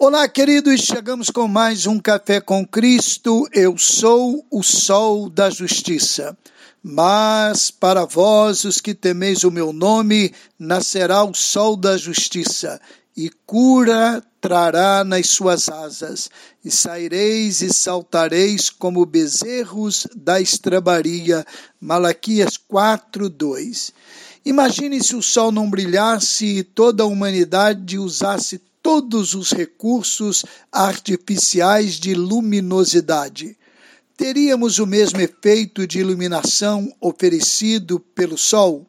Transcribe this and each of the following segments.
Olá, queridos, chegamos com mais um Café com Cristo. Eu sou o Sol da Justiça. Mas para vós, os que temeis o meu nome, nascerá o Sol da Justiça, e cura trará nas suas asas, e saireis e saltareis como bezerros da estrebaria. Malaquias 4, 2. Imagine se o sol não brilhasse e toda a humanidade usasse todos os recursos artificiais de luminosidade. Teríamos o mesmo efeito de iluminação oferecido pelo Sol?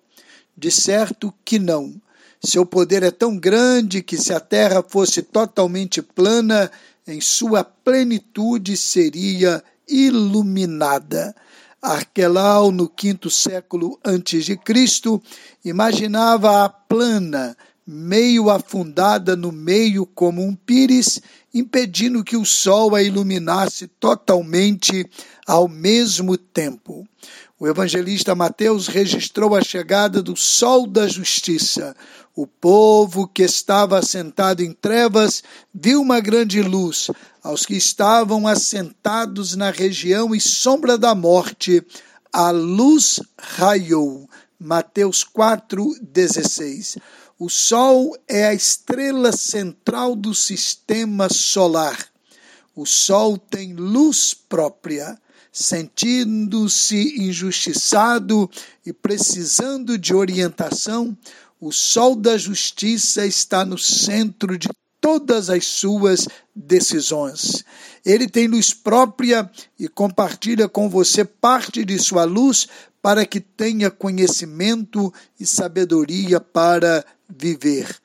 De certo que não. Seu poder é tão grande que, se a Terra fosse totalmente plana, em sua plenitude seria iluminada. Arquelau, no quinto século antes de Cristo, imaginava a plana, meio afundada no meio como um pires, impedindo que o sol a iluminasse totalmente ao mesmo tempo. O evangelista Mateus registrou a chegada do sol da justiça. O povo que estava assentado em trevas viu uma grande luz. Aos que estavam assentados na região e sombra da morte, a luz raiou. Mateus 4:16. O Sol é a estrela central do sistema solar. O Sol tem luz própria. Sentindo-se injustiçado e precisando de orientação, o Sol da Justiça está no centro de todas as suas decisões. Ele tem luz própria e compartilha com você parte de sua luz para que tenha conhecimento e sabedoria para viver.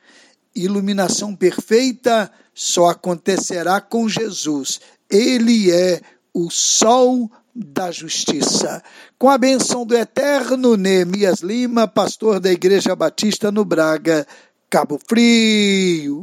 Iluminação perfeita só acontecerá com Jesus. Ele é o sol da justiça. Com a benção do eterno Neemias Lima, pastor da Igreja Batista no Braga, Cabo Frio.